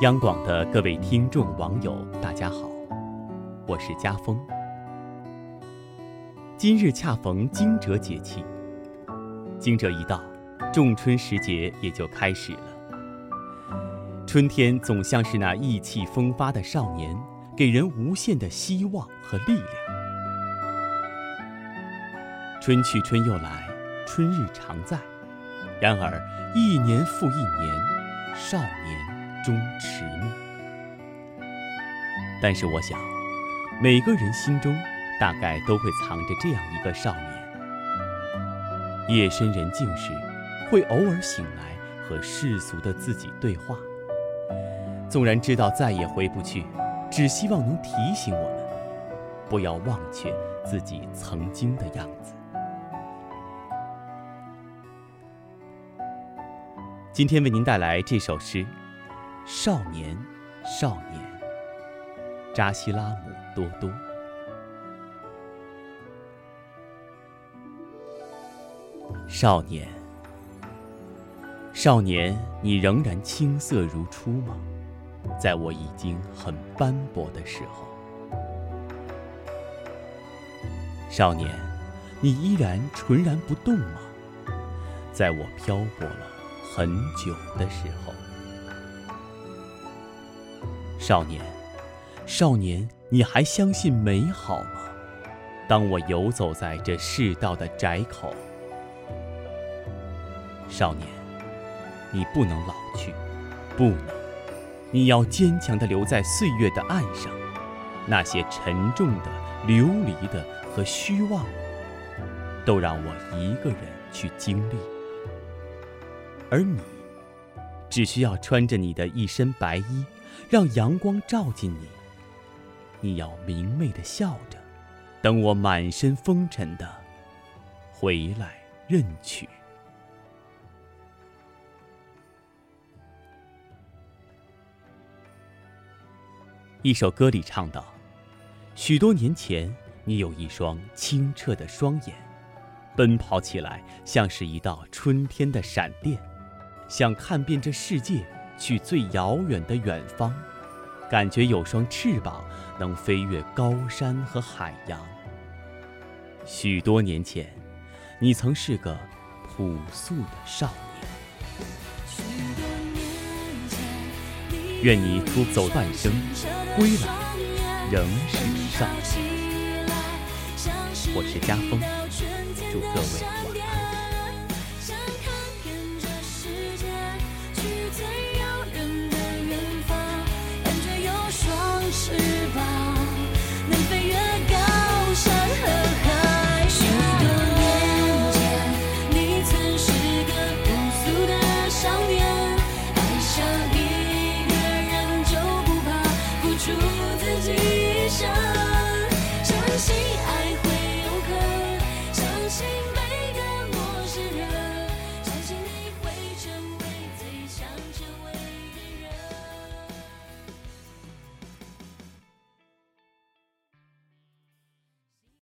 央广的各位听众、网友，大家好，我是家峰。今日恰逢惊蛰节气，惊蛰一到，仲春时节也就开始了。春天总像是那意气风发的少年，给人无限的希望和力量。春去春又来，春日常在。然而，一年复一年，少年终迟暮。但是，我想，每个人心中大概都会藏着这样一个少年。夜深人静时，会偶尔醒来和世俗的自己对话。纵然知道再也回不去，只希望能提醒我们，不要忘却自己曾经的样子。今天为您带来这首诗《少年，少年》，扎西拉姆多多。少年，少年，你仍然青涩如初吗？在我已经很斑驳的时候。少年，你依然纯然不动吗？在我漂泊了。很久的时候，少年，少年，你还相信美好吗？当我游走在这世道的窄口，少年，你不能老去，不能，你要坚强的留在岁月的岸上。那些沉重的、流离的和虚妄，都让我一个人去经历。而你，只需要穿着你的一身白衣，让阳光照进你。你要明媚的笑着，等我满身风尘的回来认取。一首歌里唱道：“许多年前，你有一双清澈的双眼，奔跑起来像是一道春天的闪电。”想看遍这世界，去最遥远的远方，感觉有双翅膀能飞越高山和海洋。许多年前，你曾是个朴素的少年。愿你出走半生，归来仍是少年。我是家峰，祝各位。